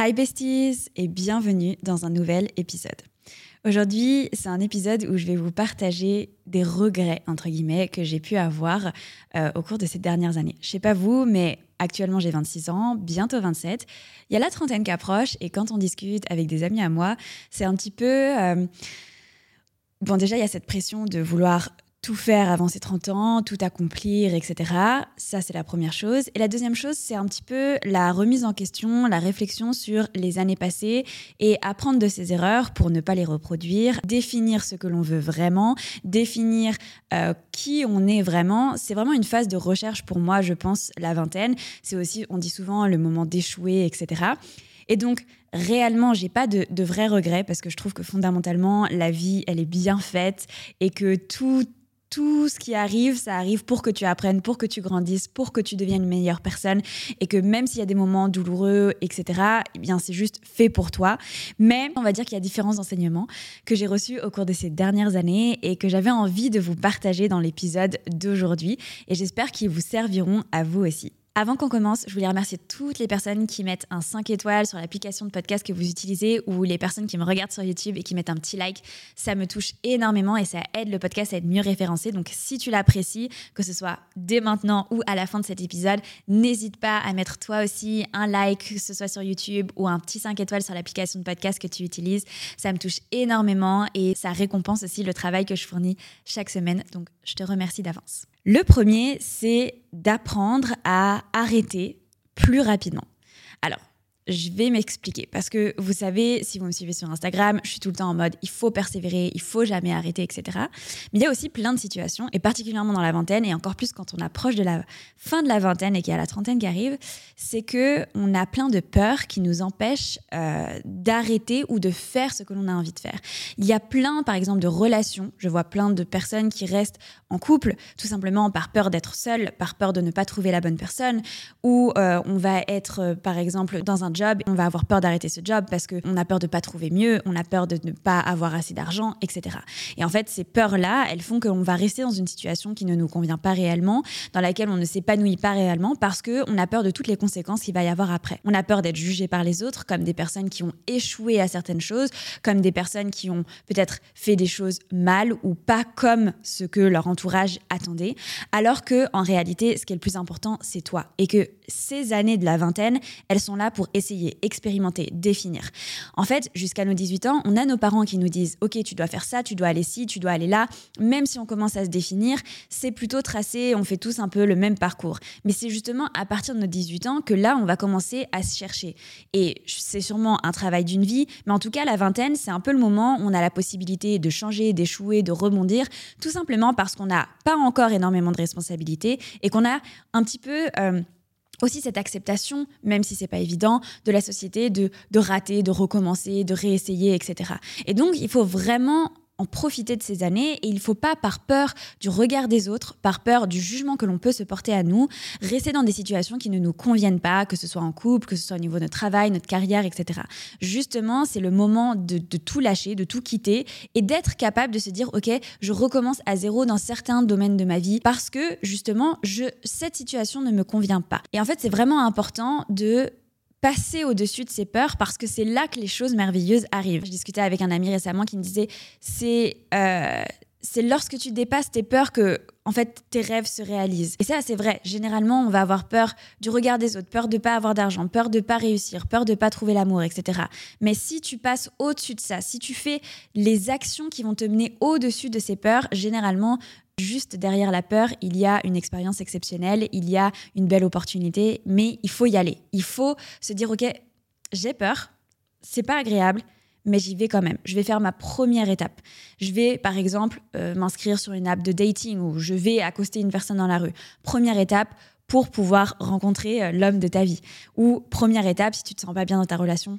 Hi besties et bienvenue dans un nouvel épisode. Aujourd'hui, c'est un épisode où je vais vous partager des regrets, entre guillemets, que j'ai pu avoir euh, au cours de ces dernières années. Je sais pas vous, mais actuellement j'ai 26 ans, bientôt 27. Il y a la trentaine qui approche et quand on discute avec des amis à moi, c'est un petit peu... Euh, bon, déjà, il y a cette pression de vouloir tout faire avant ses 30 ans, tout accomplir, etc. Ça, c'est la première chose. Et la deuxième chose, c'est un petit peu la remise en question, la réflexion sur les années passées et apprendre de ses erreurs pour ne pas les reproduire, définir ce que l'on veut vraiment, définir euh, qui on est vraiment. C'est vraiment une phase de recherche pour moi, je pense, la vingtaine. C'est aussi, on dit souvent, le moment d'échouer, etc. Et donc, réellement, j'ai pas de, de vrais regrets parce que je trouve que fondamentalement, la vie, elle est bien faite et que tout tout ce qui arrive, ça arrive pour que tu apprennes, pour que tu grandisses, pour que tu deviennes une meilleure personne et que même s'il y a des moments douloureux, etc., eh bien c'est juste fait pour toi. Mais on va dire qu'il y a différents enseignements que j'ai reçus au cours de ces dernières années et que j'avais envie de vous partager dans l'épisode d'aujourd'hui et j'espère qu'ils vous serviront à vous aussi. Avant qu'on commence, je voulais remercier toutes les personnes qui mettent un 5 étoiles sur l'application de podcast que vous utilisez ou les personnes qui me regardent sur YouTube et qui mettent un petit like. Ça me touche énormément et ça aide le podcast à être mieux référencé. Donc si tu l'apprécies, que ce soit dès maintenant ou à la fin de cet épisode, n'hésite pas à mettre toi aussi un like, que ce soit sur YouTube ou un petit 5 étoiles sur l'application de podcast que tu utilises. Ça me touche énormément et ça récompense aussi le travail que je fournis chaque semaine. Donc je te remercie d'avance. Le premier, c'est d'apprendre à arrêter plus rapidement. Alors, je vais m'expliquer parce que vous savez, si vous me suivez sur Instagram, je suis tout le temps en mode il faut persévérer, il faut jamais arrêter, etc. Mais il y a aussi plein de situations, et particulièrement dans la vingtaine, et encore plus quand on approche de la fin de la vingtaine et qu'il y a la trentaine qui arrive, c'est que on a plein de peurs qui nous empêchent euh, d'arrêter ou de faire ce que l'on a envie de faire. Il y a plein, par exemple, de relations. Je vois plein de personnes qui restent en couple tout simplement par peur d'être seule, par peur de ne pas trouver la bonne personne, ou euh, on va être, euh, par exemple, dans un on va avoir peur d'arrêter ce job parce qu'on a peur de pas trouver mieux, on a peur de ne pas avoir assez d'argent, etc. Et en fait, ces peurs-là, elles font qu'on va rester dans une situation qui ne nous convient pas réellement, dans laquelle on ne s'épanouit pas réellement parce qu'on a peur de toutes les conséquences qu'il va y avoir après. On a peur d'être jugé par les autres comme des personnes qui ont échoué à certaines choses, comme des personnes qui ont peut-être fait des choses mal ou pas comme ce que leur entourage attendait, alors que en réalité, ce qui est le plus important, c'est toi et que ces années de la vingtaine, elles sont là pour essayer, expérimenter, définir. En fait, jusqu'à nos 18 ans, on a nos parents qui nous disent OK, tu dois faire ça, tu dois aller ci, tu dois aller là. Même si on commence à se définir, c'est plutôt tracé, on fait tous un peu le même parcours. Mais c'est justement à partir de nos 18 ans que là, on va commencer à se chercher. Et c'est sûrement un travail d'une vie, mais en tout cas, la vingtaine, c'est un peu le moment où on a la possibilité de changer, d'échouer, de rebondir, tout simplement parce qu'on n'a pas encore énormément de responsabilités et qu'on a un petit peu... Euh, aussi cette acceptation, même si c'est pas évident, de la société de, de rater, de recommencer, de réessayer, etc. Et donc, il faut vraiment en profiter de ces années et il ne faut pas, par peur du regard des autres, par peur du jugement que l'on peut se porter à nous, rester dans des situations qui ne nous conviennent pas, que ce soit en couple, que ce soit au niveau de notre travail, notre carrière, etc. Justement, c'est le moment de, tout lâcher, de tout quitter et d'être capable de se dire, OK, je recommence à zéro dans certains domaines de ma vie parce que justement, je, cette situation ne me convient pas. Et en fait, c'est vraiment important de passer au-dessus de ses peurs parce que c'est là que les choses merveilleuses arrivent. Je discutais avec un ami récemment qui me disait c'est euh, c'est lorsque tu dépasses tes peurs que en fait tes rêves se réalisent. Et ça c'est vrai. Généralement, on va avoir peur du regard des autres, peur de pas avoir d'argent, peur de pas réussir, peur de pas trouver l'amour, etc. Mais si tu passes au-dessus de ça, si tu fais les actions qui vont te mener au-dessus de ces peurs, généralement Juste derrière la peur, il y a une expérience exceptionnelle, il y a une belle opportunité, mais il faut y aller. Il faut se dire, OK, j'ai peur, c'est pas agréable, mais j'y vais quand même. Je vais faire ma première étape. Je vais, par exemple, euh, m'inscrire sur une app de dating ou je vais accoster une personne dans la rue. Première étape pour pouvoir rencontrer euh, l'homme de ta vie. Ou première étape, si tu te sens pas bien dans ta relation,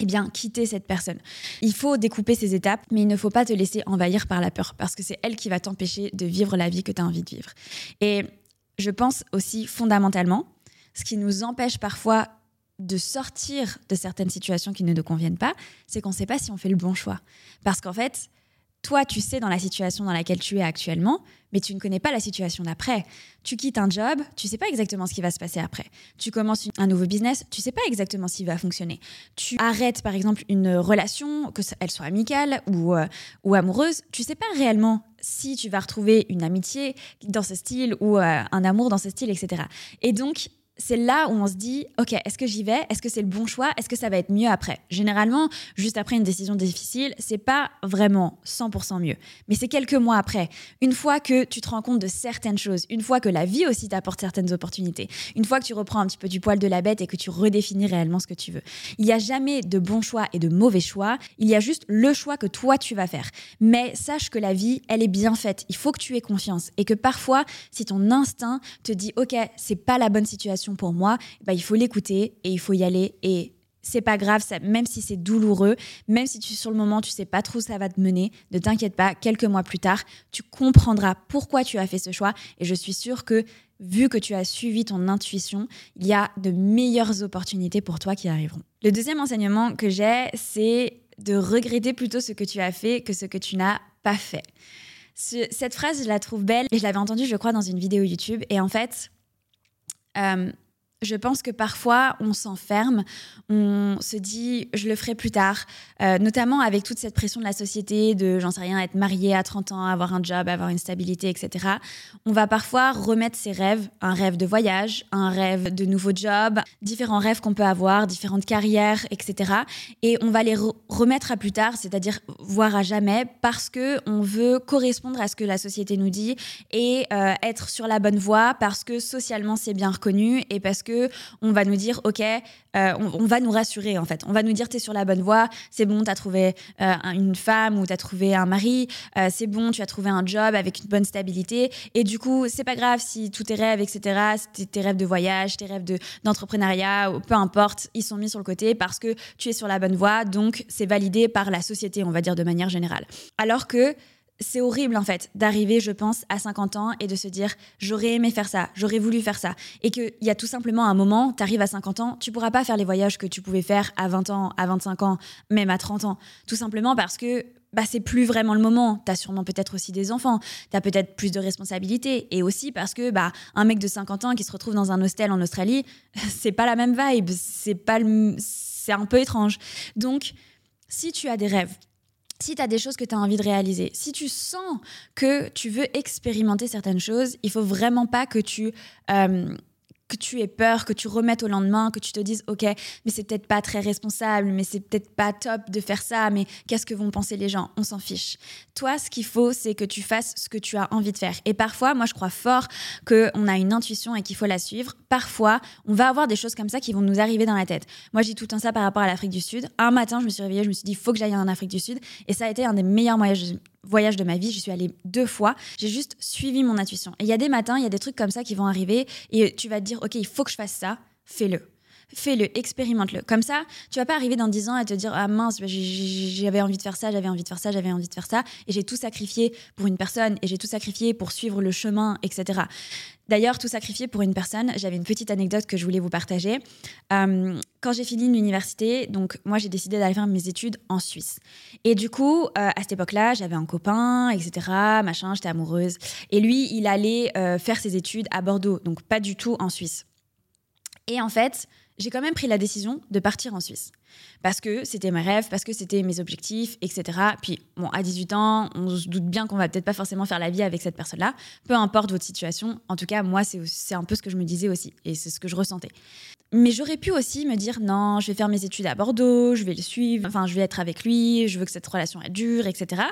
eh bien, quitter cette personne. Il faut découper ces étapes, mais il ne faut pas te laisser envahir par la peur, parce que c'est elle qui va t'empêcher de vivre la vie que tu as envie de vivre. Et je pense aussi fondamentalement, ce qui nous empêche parfois de sortir de certaines situations qui ne nous conviennent pas, c'est qu'on ne sait pas si on fait le bon choix. Parce qu'en fait, toi, tu sais dans la situation dans laquelle tu es actuellement, mais tu ne connais pas la situation d'après. Tu quittes un job, tu sais pas exactement ce qui va se passer après. Tu commences un nouveau business, tu sais pas exactement s'il va fonctionner. Tu arrêtes par exemple une relation, que elle soit amicale ou, euh, ou amoureuse, tu sais pas réellement si tu vas retrouver une amitié dans ce style ou euh, un amour dans ce style, etc. Et donc, c'est là où on se dit, OK, est-ce que j'y vais? Est-ce que c'est le bon choix? Est-ce que ça va être mieux après? Généralement, juste après une décision difficile, c'est pas vraiment 100% mieux. Mais c'est quelques mois après. Une fois que tu te rends compte de certaines choses, une fois que la vie aussi t'apporte certaines opportunités, une fois que tu reprends un petit peu du poil de la bête et que tu redéfinis réellement ce que tu veux. Il n'y a jamais de bon choix et de mauvais choix. Il y a juste le choix que toi tu vas faire. Mais sache que la vie, elle est bien faite. Il faut que tu aies confiance et que parfois, si ton instinct te dit, OK, c'est pas la bonne situation, pour moi, bah, il faut l'écouter et il faut y aller et c'est pas grave, même si c'est douloureux, même si tu sur le moment tu sais pas trop où ça va te mener, ne t'inquiète pas, quelques mois plus tard, tu comprendras pourquoi tu as fait ce choix et je suis sûre que vu que tu as suivi ton intuition, il y a de meilleures opportunités pour toi qui arriveront. Le deuxième enseignement que j'ai, c'est de regretter plutôt ce que tu as fait que ce que tu n'as pas fait. cette phrase, je la trouve belle et je l'avais entendue, je crois, dans une vidéo YouTube et en fait, euh, je pense que parfois on s'enferme, on se dit je le ferai plus tard, euh, notamment avec toute cette pression de la société, de j'en sais rien, être marié à 30 ans, avoir un job, avoir une stabilité, etc. On va parfois remettre ses rêves, un rêve de voyage, un rêve de nouveau job, différents rêves qu'on peut avoir, différentes carrières, etc. Et on va les remettre à plus tard, c'est-à-dire voir à jamais, parce que on veut correspondre à ce que la société nous dit et euh, être sur la bonne voie parce que socialement c'est bien reconnu et parce que on va nous dire, OK, euh, on, va nous rassurer en fait. On va nous dire, tu es sur la bonne voie, c'est bon, tu as trouvé euh, une femme ou tu as trouvé un mari, euh, c'est bon, tu as trouvé un job avec une bonne stabilité. Et du coup, c'est pas grave si tous tes rêves, etc., tes rêves de voyage, tes rêves d'entrepreneuriat, peu importe, ils sont mis sur le côté parce que tu es sur la bonne voie, donc c'est validé par la société, on va dire de manière générale. Alors que c'est horrible en fait d'arriver, je pense, à 50 ans et de se dire j'aurais aimé faire ça, j'aurais voulu faire ça. Et qu'il y a tout simplement un moment, tu arrives à 50 ans, tu pourras pas faire les voyages que tu pouvais faire à 20 ans, à 25 ans, même à 30 ans. Tout simplement parce que bah, c'est plus vraiment le moment. Tu as sûrement peut-être aussi des enfants, tu as peut-être plus de responsabilités. Et aussi parce que bah, un mec de 50 ans qui se retrouve dans un hostel en Australie, c'est pas la même vibe, c'est pas c'est un peu étrange. Donc, si tu as des rêves, si tu as des choses que tu as envie de réaliser, si tu sens que tu veux expérimenter certaines choses, il faut vraiment pas que tu euh, que tu aies peur, que tu remettes au lendemain, que tu te dises ok, mais c'est peut-être pas très responsable, mais c'est peut-être pas top de faire ça, mais qu'est-ce que vont penser les gens? On s'en fiche. Toi, ce qu'il faut, c'est que tu fasses ce que tu as envie de faire. Et parfois, moi, je crois fort qu'on a une intuition et qu'il faut la suivre. Parfois, on va avoir des choses comme ça qui vont nous arriver dans la tête. Moi, j'ai tout un ça par rapport à l'Afrique du Sud. Un matin, je me suis réveillée, je me suis dit, faut que j'aille en Afrique du Sud. Et ça a été un des meilleurs voyages voyage de ma vie, je suis allée deux fois, j'ai juste suivi mon intuition. Et il y a des matins, il y a des trucs comme ça qui vont arriver et tu vas te dire, OK, il faut que je fasse ça, fais-le fais-le, expérimente-le. Comme ça, tu vas pas arriver dans 10 ans à te dire ah mince, j'avais envie de faire ça, j'avais envie de faire ça, j'avais envie de faire ça, et j'ai tout sacrifié pour une personne, et j'ai tout sacrifié pour suivre le chemin, etc. D'ailleurs, tout sacrifié pour une personne, j'avais une petite anecdote que je voulais vous partager. Euh, quand j'ai fini l'université, donc moi j'ai décidé d'aller faire mes études en Suisse. Et du coup, euh, à cette époque-là, j'avais un copain, etc., machin, j'étais amoureuse. Et lui, il allait euh, faire ses études à Bordeaux, donc pas du tout en Suisse. Et en fait, j'ai quand même pris la décision de partir en Suisse. Parce que c'était mes rêves, parce que c'était mes objectifs, etc. Puis, bon, à 18 ans, on se doute bien qu'on va peut-être pas forcément faire la vie avec cette personne-là. Peu importe votre situation. En tout cas, moi, c'est un peu ce que je me disais aussi. Et c'est ce que je ressentais. Mais j'aurais pu aussi me dire, non, je vais faire mes études à Bordeaux, je vais le suivre, enfin, je vais être avec lui, je veux que cette relation est dure, etc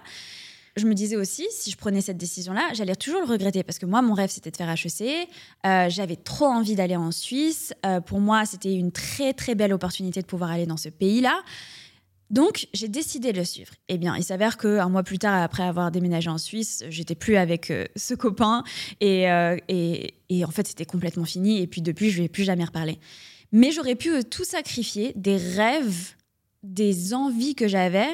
je me disais aussi, si je prenais cette décision-là, j'allais toujours le regretter parce que moi, mon rêve, c'était de faire HEC. Euh, j'avais trop envie d'aller en Suisse. Euh, pour moi, c'était une très, très belle opportunité de pouvoir aller dans ce pays-là. Donc, j'ai décidé de le suivre. Eh bien, il s'avère qu'un mois plus tard, après avoir déménagé en Suisse, j'étais plus avec euh, ce copain et, et, en fait, c'était complètement fini. Et puis, depuis, je lui ai plus jamais reparlé. Mais j'aurais pu tout sacrifier, des rêves, des envies que j'avais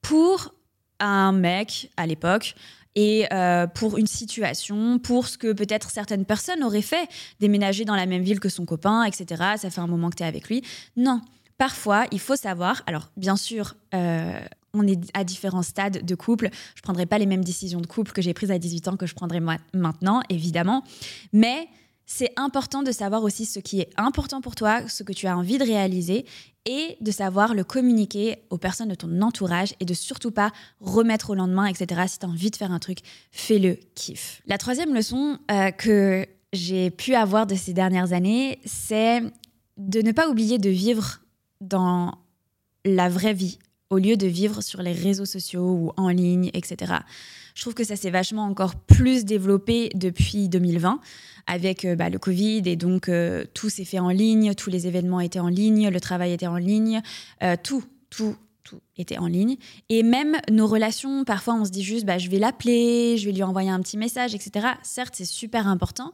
pour un mec à l'époque et euh, pour une situation, pour ce que peut-être certaines personnes auraient fait, déménager dans la même ville que son copain, etc. Ça fait un moment que tu es avec lui. Non. Parfois, il faut savoir, alors bien sûr, euh, on est à différents stades de couple. Je prendrai pas les mêmes décisions de couple que j'ai prises à 18 ans que je prendrai maintenant, évidemment. Mais c'est important de savoir aussi ce qui est important pour toi, ce que tu as envie de réaliser et de savoir le communiquer aux personnes de ton entourage et de surtout pas remettre au lendemain, etc. Si tu as envie de faire un truc, fais-le kiff. La troisième leçon euh, que j'ai pu avoir de ces dernières années, c'est de ne pas oublier de vivre dans la vraie vie au lieu de vivre sur les réseaux sociaux ou en ligne, etc. Je trouve que ça s'est vachement encore plus développé depuis 2020 avec euh, bah, le Covid et donc euh, tout s'est fait en ligne, tous les événements étaient en ligne, le travail était en ligne, euh, tout, tout, était en ligne. Et même nos relations, parfois on se dit juste, bah, je vais l'appeler, je vais lui envoyer un petit message, etc. Certes, c'est super important,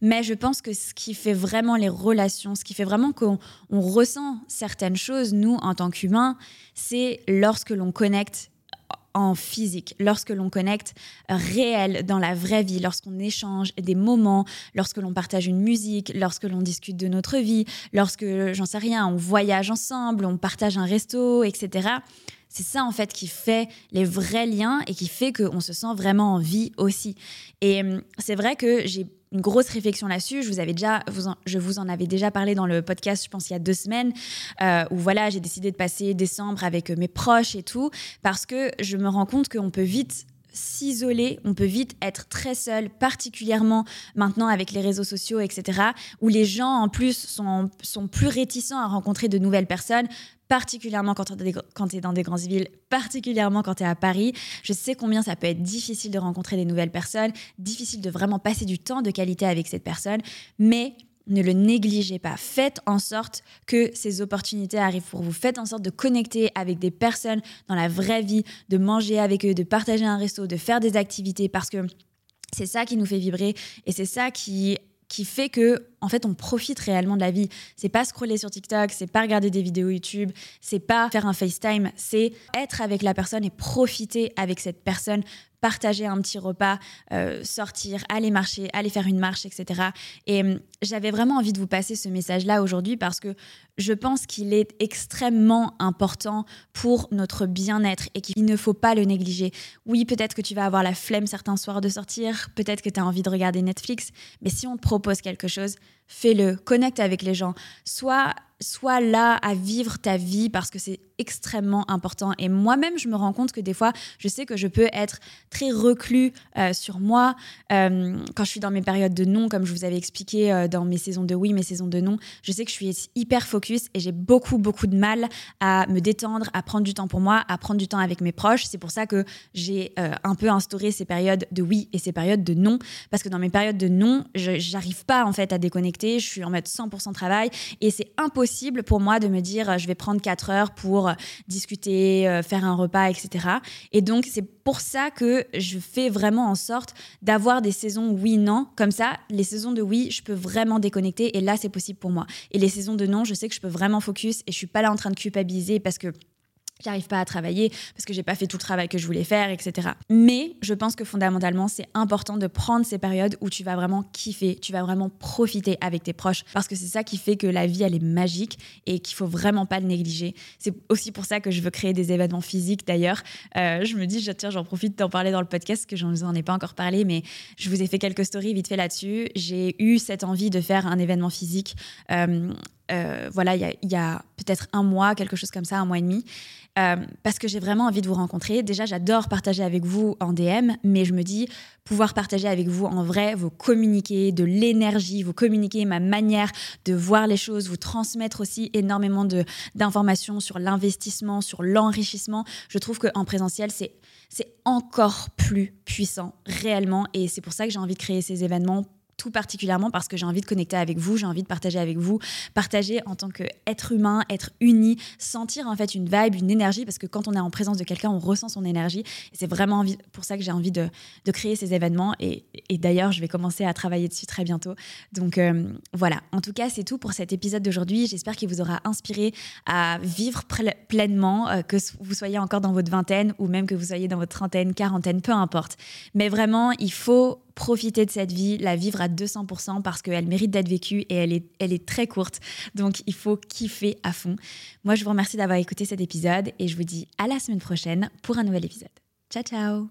mais je pense que ce qui fait vraiment les relations, ce qui fait vraiment qu'on ressent certaines choses, nous, en tant qu'humains, c'est lorsque l'on connecte en physique, lorsque l'on connecte réel dans la vraie vie, lorsqu'on échange des moments, lorsque l'on partage une musique, lorsque l'on discute de notre vie, lorsque, j'en sais rien, on voyage ensemble, on partage un resto, etc. C'est ça en fait qui fait les vrais liens et qui fait qu'on se sent vraiment en vie aussi. Et hum, c'est vrai que j'ai une grosse réflexion là-dessus. Je vous avais déjà, je vous en avais déjà parlé dans le podcast, je pense il y a deux semaines, euh, où voilà, j'ai décidé de passer décembre avec euh, mes proches et tout, parce que je me rends compte qu'on peut vite s'isoler, on peut vite être très seul, particulièrement maintenant avec les réseaux sociaux, etc., où les gens en plus sont, sont plus réticents à rencontrer de nouvelles personnes particulièrement quand tu es dans des grandes villes, particulièrement quand tu es à Paris. Je sais combien ça peut être difficile de rencontrer des nouvelles personnes, difficile de vraiment passer du temps de qualité avec cette personne, mais ne le négligez pas. Faites en sorte que ces opportunités arrivent pour vous. Faites en sorte de connecter avec des personnes dans la vraie vie, de manger avec eux, de partager un resto, de faire des activités parce que c'est ça qui nous fait vibrer et c'est ça qui qui fait que en fait on profite réellement de la vie. C'est pas scroller sur TikTok, c'est pas regarder des vidéos YouTube, c'est pas faire un FaceTime, c'est être avec la personne et profiter avec cette personne partager un petit repas, euh, sortir, aller marcher, aller faire une marche, etc. Et hum, j'avais vraiment envie de vous passer ce message-là aujourd'hui parce que je pense qu'il est extrêmement important pour notre bien-être et qu'il ne faut pas le négliger. Oui, peut-être que tu vas avoir la flemme certains soirs de sortir, peut-être que tu as envie de regarder Netflix, mais si on te propose quelque chose, fais-le, connecte avec les gens, sois là à vivre ta vie parce que c'est extrêmement important. Et moi-même, je me rends compte que des fois, je sais que je peux être très reclus euh, sur moi euh, quand je suis dans mes périodes de non, comme je vous avais expliqué euh, dans mes saisons de oui, mes saisons de non. Je sais que je suis hyper focus et j'ai beaucoup, beaucoup de mal à me détendre, à prendre du temps pour moi, à prendre du temps avec mes proches. C'est pour ça que j'ai un peu instauré ces périodes de oui et ces périodes de non, parce que dans mes périodes de non, j'arrive pas en fait à déconnecter. Je suis en mode 100% travail et c'est impossible pour moi de me dire je vais prendre 4 heures pour discuter, euh, faire un repas, etc. Et donc, c'est pour ça que je fais vraiment en sorte d'avoir des saisons oui-non. Comme ça, les saisons de oui, je peux vraiment déconnecter et là, c'est possible pour moi. Et les saisons de non, je sais que je peux vraiment focus et je suis pas là en train de culpabiliser parce que j'arrive pas à travailler parce que j'ai pas fait tout le travail que je voulais faire, etc. Mais je pense que fondamentalement, c'est important de prendre ces périodes où tu vas vraiment kiffer, tu vas vraiment profiter avec tes proches parce que c'est ça qui fait que la vie, elle est magique et qu'il faut vraiment pas le négliger. C'est aussi pour ça que je veux créer des événements physiques d'ailleurs. Euh, je me dis, tiens, j'en profite d'en parler dans le podcast que j'en ai pas encore parlé, mais je vous ai fait quelques stories vite fait là-dessus. J'ai eu cette envie de faire un événement physique. Euh, euh, voilà, il y a, peut-être un mois, quelque chose comme ça, un mois et demi, euh, parce que j'ai vraiment envie de vous rencontrer. Déjà, j'adore partager avec vous en DM, mais je me dis pouvoir partager avec vous en vrai, vous communiquer de l'énergie, vous communiquer ma manière de voir les choses, vous transmettre aussi énormément d'informations sur l'investissement, sur l'enrichissement. Je trouve qu'en présentiel, c'est c'est encore plus puissant réellement et c'est pour ça que j'ai envie de créer ces événements particulièrement parce que j'ai envie de connecter avec vous, j'ai envie de partager avec vous, partager en tant qu'être humain, être uni, sentir en fait une vibe, une énergie, parce que quand on est en présence de quelqu'un, on ressent son énergie. Et c'est vraiment pour ça que j'ai envie de, créer ces événements. Et, d'ailleurs, je vais commencer à travailler dessus très bientôt. Donc euh, voilà, en tout cas, c'est tout pour cet épisode d'aujourd'hui. J'espère qu'il vous aura inspiré à vivre pleinement, euh, que vous soyez encore dans votre vingtaine ou même que vous soyez dans votre trentaine, quarantaine, peu importe. Mais vraiment, il faut profiter de cette vie, la vivre à 200% parce qu'elle mérite d'être vécue et elle est, très courte. Donc il faut kiffer à fond. Moi, je vous remercie d'avoir écouté cet épisode et je vous dis à la semaine prochaine pour un nouvel épisode. Ciao, ciao